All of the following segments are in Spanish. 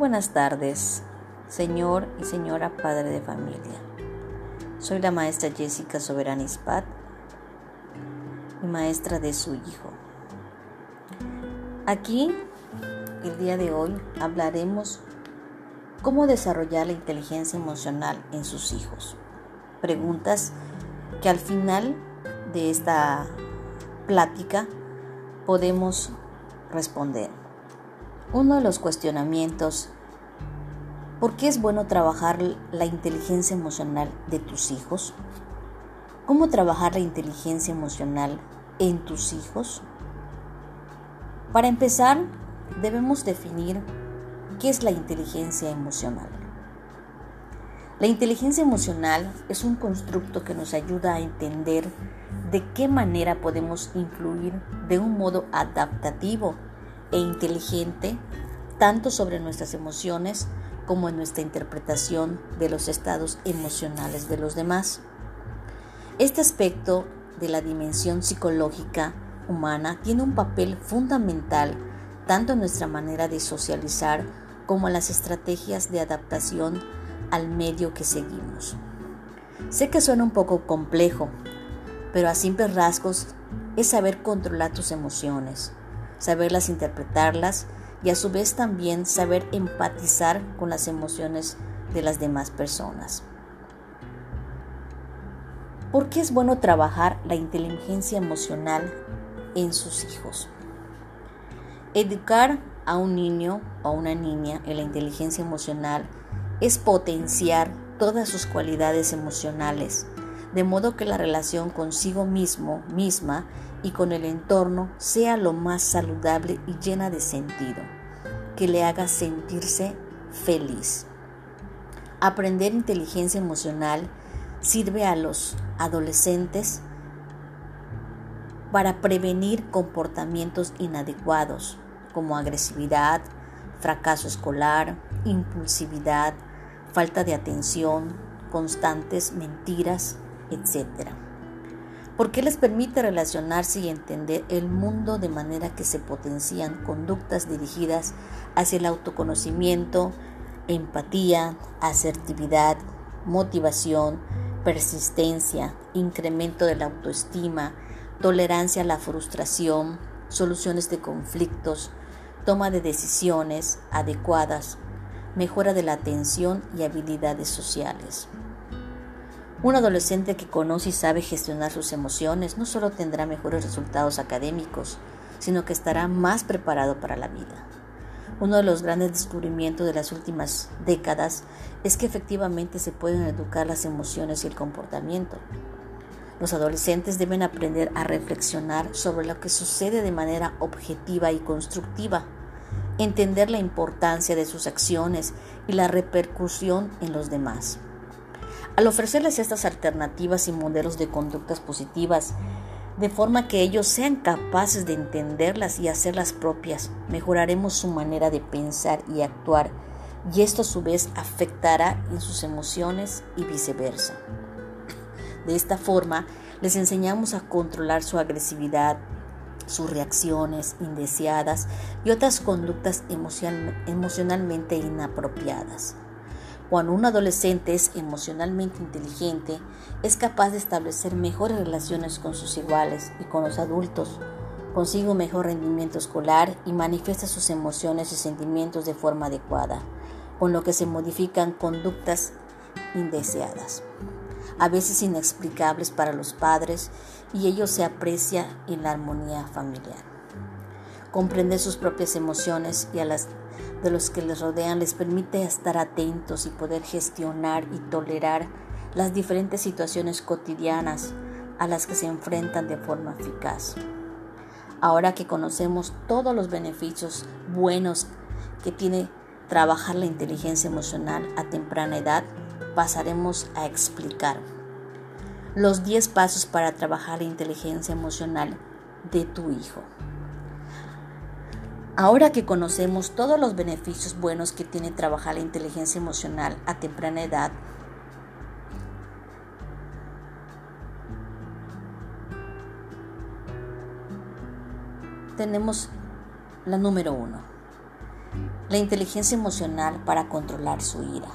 buenas tardes, señor y señora padre de familia. Soy la maestra Jessica Soberanispat y maestra de su hijo. Aquí, el día de hoy, hablaremos cómo desarrollar la inteligencia emocional en sus hijos. Preguntas que al final de esta plática podemos responder. Uno de los cuestionamientos, ¿por qué es bueno trabajar la inteligencia emocional de tus hijos? ¿Cómo trabajar la inteligencia emocional en tus hijos? Para empezar, debemos definir qué es la inteligencia emocional. La inteligencia emocional es un constructo que nos ayuda a entender de qué manera podemos influir de un modo adaptativo e inteligente tanto sobre nuestras emociones como en nuestra interpretación de los estados emocionales de los demás. Este aspecto de la dimensión psicológica humana tiene un papel fundamental tanto en nuestra manera de socializar como en las estrategias de adaptación al medio que seguimos. Sé que suena un poco complejo, pero a simples rasgos es saber controlar tus emociones, saberlas interpretarlas y a su vez también saber empatizar con las emociones de las demás personas. ¿Por qué es bueno trabajar la inteligencia emocional en sus hijos? Educar a un niño o una niña en la inteligencia emocional es potenciar todas sus cualidades emocionales, de modo que la relación consigo mismo, misma y con el entorno sea lo más saludable y llena de sentido, que le haga sentirse feliz. Aprender inteligencia emocional sirve a los adolescentes para prevenir comportamientos inadecuados como agresividad, fracaso escolar, impulsividad, falta de atención, constantes mentiras, etc porque les permite relacionarse y entender el mundo de manera que se potencian conductas dirigidas hacia el autoconocimiento, empatía, asertividad, motivación, persistencia, incremento de la autoestima, tolerancia a la frustración, soluciones de conflictos, toma de decisiones adecuadas, mejora de la atención y habilidades sociales. Un adolescente que conoce y sabe gestionar sus emociones no solo tendrá mejores resultados académicos, sino que estará más preparado para la vida. Uno de los grandes descubrimientos de las últimas décadas es que efectivamente se pueden educar las emociones y el comportamiento. Los adolescentes deben aprender a reflexionar sobre lo que sucede de manera objetiva y constructiva, entender la importancia de sus acciones y la repercusión en los demás. Al ofrecerles estas alternativas y modelos de conductas positivas, de forma que ellos sean capaces de entenderlas y hacerlas propias, mejoraremos su manera de pensar y actuar, y esto a su vez afectará en sus emociones y viceversa. De esta forma, les enseñamos a controlar su agresividad, sus reacciones indeseadas y otras conductas emocionalmente inapropiadas. Cuando un adolescente es emocionalmente inteligente, es capaz de establecer mejores relaciones con sus iguales y con los adultos, consigue un mejor rendimiento escolar y manifiesta sus emociones y sentimientos de forma adecuada, con lo que se modifican conductas indeseadas, a veces inexplicables para los padres, y ello se aprecia en la armonía familiar. Comprender sus propias emociones y a las de los que les rodean les permite estar atentos y poder gestionar y tolerar las diferentes situaciones cotidianas a las que se enfrentan de forma eficaz. Ahora que conocemos todos los beneficios buenos que tiene trabajar la inteligencia emocional a temprana edad, pasaremos a explicar los 10 pasos para trabajar la inteligencia emocional de tu hijo. Ahora que conocemos todos los beneficios buenos que tiene trabajar la inteligencia emocional a temprana edad, tenemos la número uno. La inteligencia emocional para controlar su ira.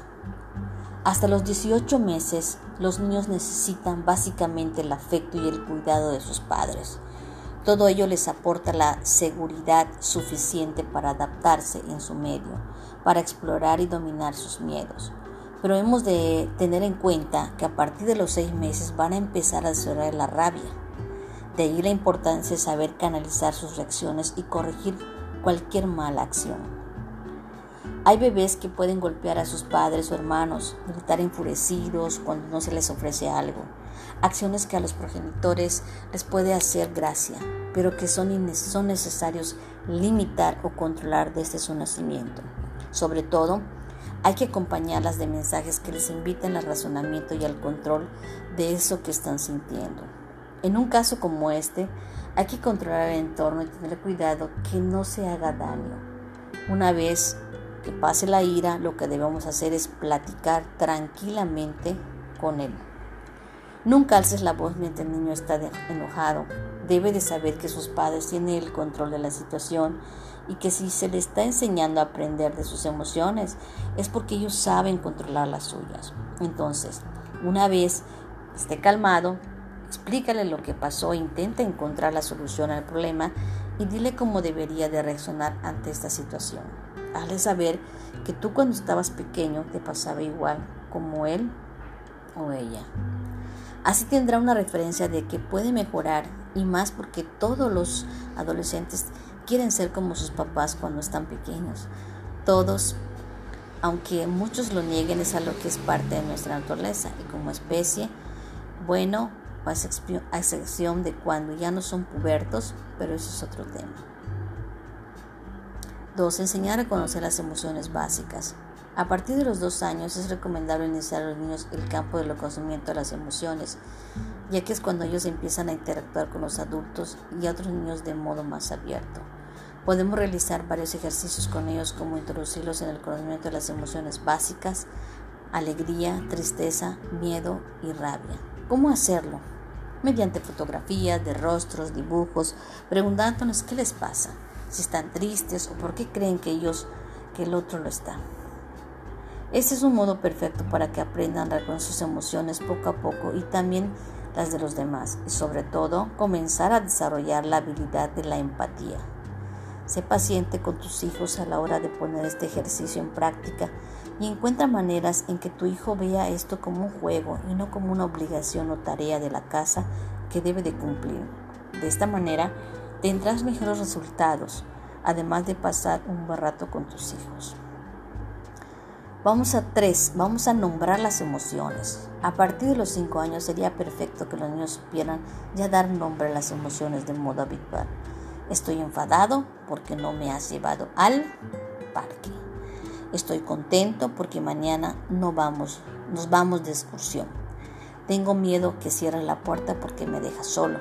Hasta los 18 meses, los niños necesitan básicamente el afecto y el cuidado de sus padres. Todo ello les aporta la seguridad suficiente para adaptarse en su medio, para explorar y dominar sus miedos. Pero hemos de tener en cuenta que a partir de los seis meses van a empezar a desarrollar la rabia. De ahí la importancia de saber canalizar sus reacciones y corregir cualquier mala acción. Hay bebés que pueden golpear a sus padres o hermanos, gritar enfurecidos cuando no se les ofrece algo, acciones que a los progenitores les puede hacer gracia, pero que son, son necesarios limitar o controlar desde su nacimiento. Sobre todo, hay que acompañarlas de mensajes que les inviten al razonamiento y al control de eso que están sintiendo. En un caso como este, hay que controlar el entorno y tener cuidado que no se haga daño. Una vez que pase la ira, lo que debemos hacer es platicar tranquilamente con él. Nunca alces la voz mientras el niño está enojado. Debe de saber que sus padres tienen el control de la situación y que si se le está enseñando a aprender de sus emociones es porque ellos saben controlar las suyas. Entonces, una vez esté calmado, explícale lo que pasó, intenta encontrar la solución al problema y dile cómo debería de reaccionar ante esta situación. Hazle saber que tú cuando estabas pequeño te pasaba igual como él o ella. Así tendrá una referencia de que puede mejorar y más porque todos los adolescentes quieren ser como sus papás cuando están pequeños. Todos, aunque muchos lo nieguen, es algo que es parte de nuestra naturaleza y como especie, bueno, a excepción de cuando ya no son pubertos, pero eso es otro tema. 2. Enseñar a conocer las emociones básicas. A partir de los dos años es recomendable iniciar a los niños el campo del conocimiento de las emociones, ya que es cuando ellos empiezan a interactuar con los adultos y otros niños de modo más abierto. Podemos realizar varios ejercicios con ellos como introducirlos en el conocimiento de las emociones básicas, alegría, tristeza, miedo y rabia. ¿Cómo hacerlo? Mediante fotografías de rostros, dibujos, preguntándonos qué les pasa si están tristes o por qué creen que ellos, que el otro lo está. Este es un modo perfecto para que aprendan a reconocer sus emociones poco a poco y también las de los demás y sobre todo comenzar a desarrollar la habilidad de la empatía. Sé paciente con tus hijos a la hora de poner este ejercicio en práctica y encuentra maneras en que tu hijo vea esto como un juego y no como una obligación o tarea de la casa que debe de cumplir. De esta manera tendrás mejores resultados, además de pasar un buen rato con tus hijos. Vamos a tres, vamos a nombrar las emociones. A partir de los cinco años sería perfecto que los niños supieran ya dar nombre a las emociones de modo habitual. Estoy enfadado porque no me has llevado al parque. Estoy contento porque mañana no vamos, nos vamos de excursión. Tengo miedo que cierre la puerta porque me deja solo.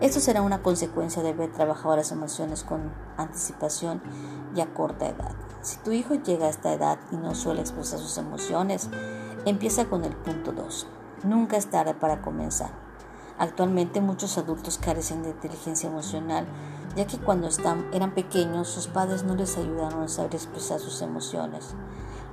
Esto será una consecuencia de haber trabajado las emociones con anticipación y a corta edad. Si tu hijo llega a esta edad y no suele expresar sus emociones, empieza con el punto 2. Nunca es tarde para comenzar. Actualmente muchos adultos carecen de inteligencia emocional, ya que cuando eran pequeños sus padres no les ayudaron a saber expresar sus emociones.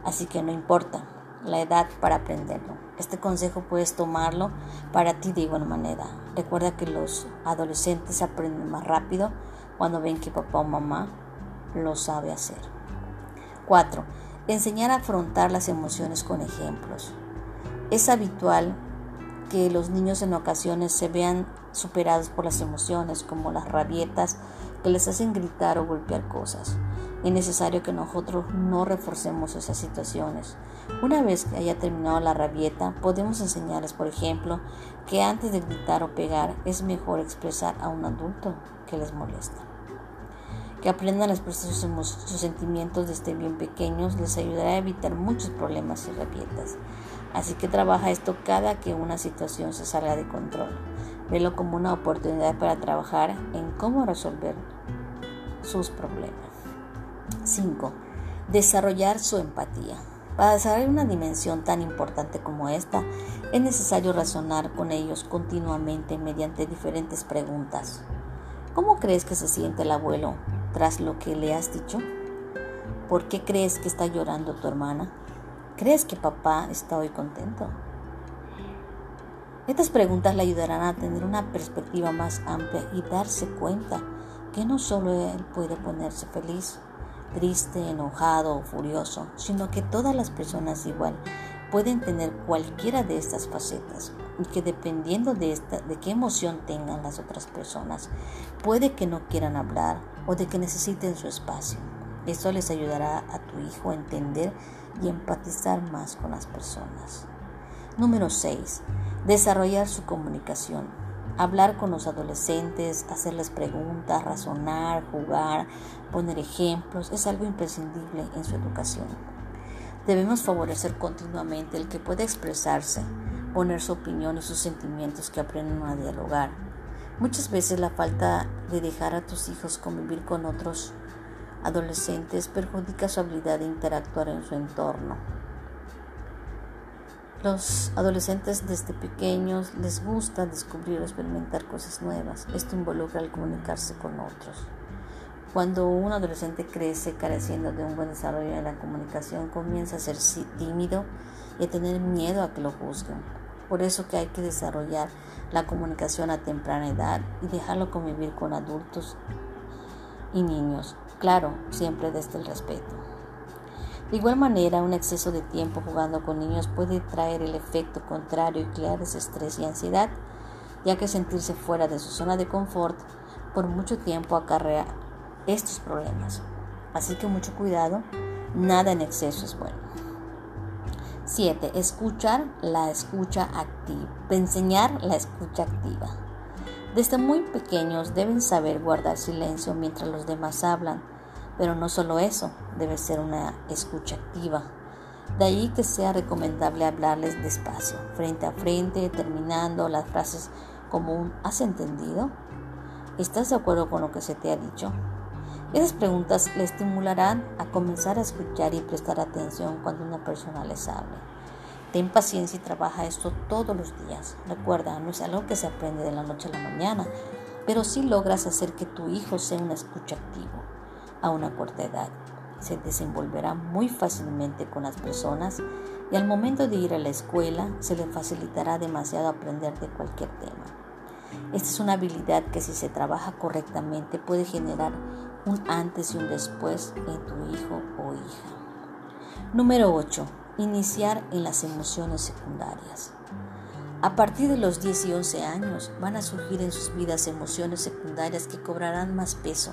Así que no importa, la edad para aprenderlo. Este consejo puedes tomarlo para ti de igual manera. Recuerda que los adolescentes aprenden más rápido cuando ven que papá o mamá lo sabe hacer. 4. Enseñar a afrontar las emociones con ejemplos. Es habitual que los niños en ocasiones se vean superados por las emociones, como las rabietas que les hacen gritar o golpear cosas. Es necesario que nosotros no reforcemos esas situaciones. Una vez que haya terminado la rabieta, podemos enseñarles, por ejemplo, que antes de gritar o pegar es mejor expresar a un adulto que les molesta. Que aprendan a expresar sus, sus sentimientos desde bien pequeños les ayudará a evitar muchos problemas y rabietas. Así que trabaja esto cada que una situación se salga de control. Velo como una oportunidad para trabajar en cómo resolver sus problemas. 5. Desarrollar su empatía. Para desarrollar una dimensión tan importante como esta, es necesario razonar con ellos continuamente mediante diferentes preguntas. ¿Cómo crees que se siente el abuelo tras lo que le has dicho? ¿Por qué crees que está llorando tu hermana? ¿Crees que papá está hoy contento? Estas preguntas le ayudarán a tener una perspectiva más amplia y darse cuenta que no solo él puede ponerse feliz, triste, enojado o furioso, sino que todas las personas igual pueden tener cualquiera de estas facetas y que dependiendo de, esta, de qué emoción tengan las otras personas, puede que no quieran hablar o de que necesiten su espacio. Eso les ayudará a tu hijo a entender y empatizar más con las personas. Número 6. Desarrollar su comunicación. Hablar con los adolescentes, hacerles preguntas, razonar, jugar, poner ejemplos, es algo imprescindible en su educación. Debemos favorecer continuamente el que pueda expresarse, poner su opinión y sus sentimientos que aprendan a dialogar. Muchas veces la falta de dejar a tus hijos convivir con otros adolescentes perjudica su habilidad de interactuar en su entorno. Los adolescentes desde pequeños les gusta descubrir o experimentar cosas nuevas. Esto involucra el comunicarse con otros. Cuando un adolescente crece careciendo de un buen desarrollo en la comunicación, comienza a ser tímido y a tener miedo a que lo juzguen. Por eso que hay que desarrollar la comunicación a temprana edad y dejarlo convivir con adultos y niños. Claro, siempre desde el respeto. De igual manera, un exceso de tiempo jugando con niños puede traer el efecto contrario y crear estrés y ansiedad, ya que sentirse fuera de su zona de confort por mucho tiempo acarrea estos problemas. Así que mucho cuidado, nada en exceso es bueno. 7. Escuchar la escucha activa. Enseñar la escucha activa. Desde muy pequeños deben saber guardar silencio mientras los demás hablan, pero no solo eso, debe ser una escucha activa. De ahí que sea recomendable hablarles despacio, frente a frente, terminando las frases como un ¿has entendido? ¿Estás de acuerdo con lo que se te ha dicho? Esas preguntas le estimularán a comenzar a escuchar y prestar atención cuando una persona les hable. Ten paciencia y trabaja esto todos los días. Recuerda, no es algo que se aprende de la noche a la mañana, pero sí logras hacer que tu hijo sea un escucha activo a una corta edad. Se desenvolverá muy fácilmente con las personas y al momento de ir a la escuela se le facilitará demasiado aprender de cualquier tema. Esta es una habilidad que si se trabaja correctamente puede generar un antes y un después en tu hijo o hija. Número 8. Iniciar en las emociones secundarias. A partir de los 10 y 11 años van a surgir en sus vidas emociones secundarias que cobrarán más peso,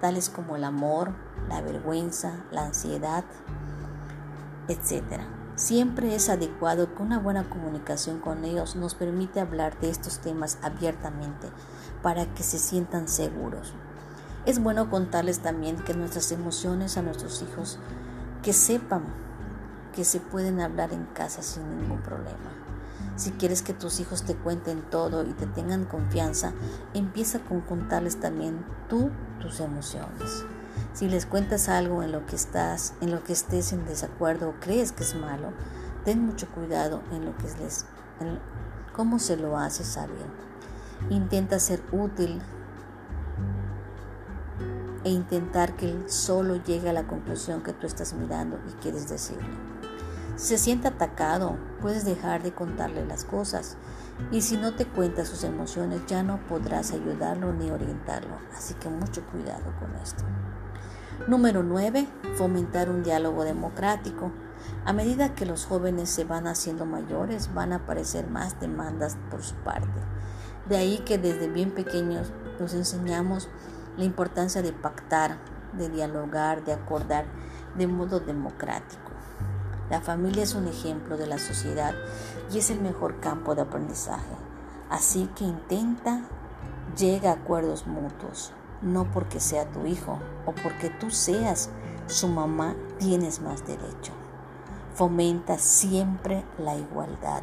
tales como el amor, la vergüenza, la ansiedad, etc. Siempre es adecuado que una buena comunicación con ellos nos permite hablar de estos temas abiertamente para que se sientan seguros. Es bueno contarles también que nuestras emociones a nuestros hijos, que sepan que se pueden hablar en casa sin ningún problema. Si quieres que tus hijos te cuenten todo y te tengan confianza, empieza con contarles también tú tus emociones. Si les cuentas algo en lo que estás, en lo que estés en desacuerdo o crees que es malo, ten mucho cuidado en lo que les, en cómo se lo haces saber. Intenta ser útil e intentar que él solo llegue a la conclusión que tú estás mirando y quieres decirle. Se siente atacado, puedes dejar de contarle las cosas y si no te cuenta sus emociones ya no podrás ayudarlo ni orientarlo, así que mucho cuidado con esto. Número 9. Fomentar un diálogo democrático. A medida que los jóvenes se van haciendo mayores, van a aparecer más demandas por su parte. De ahí que desde bien pequeños nos enseñamos la importancia de pactar, de dialogar, de acordar de modo democrático. La familia es un ejemplo de la sociedad y es el mejor campo de aprendizaje. Así que intenta, llega a acuerdos mutuos, no porque sea tu hijo o porque tú seas su mamá tienes más derecho. Fomenta siempre la igualdad.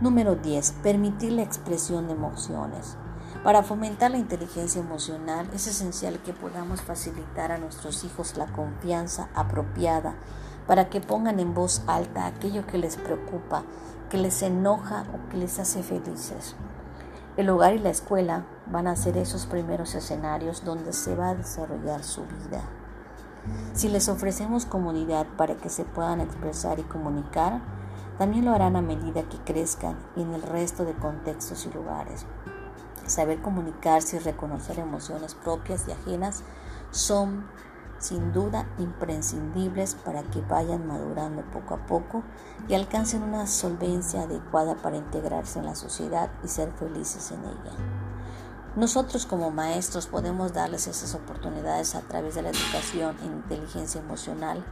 Número 10. Permitir la expresión de emociones. Para fomentar la inteligencia emocional es esencial que podamos facilitar a nuestros hijos la confianza apropiada para que pongan en voz alta aquello que les preocupa, que les enoja o que les hace felices. El hogar y la escuela van a ser esos primeros escenarios donde se va a desarrollar su vida. Si les ofrecemos comunidad para que se puedan expresar y comunicar, también lo harán a medida que crezcan y en el resto de contextos y lugares. Saber comunicarse y reconocer emociones propias y ajenas son sin duda imprescindibles para que vayan madurando poco a poco y alcancen una solvencia adecuada para integrarse en la sociedad y ser felices en ella. Nosotros como maestros podemos darles esas oportunidades a través de la educación en inteligencia emocional,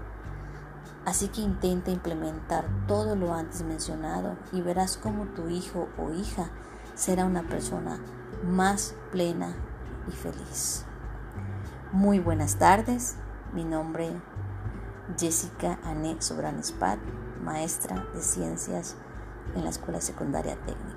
así que intenta implementar todo lo antes mencionado y verás cómo tu hijo o hija será una persona más plena y feliz. Muy buenas tardes, mi nombre es Jessica Ané Sobran maestra de ciencias en la Escuela Secundaria Técnica.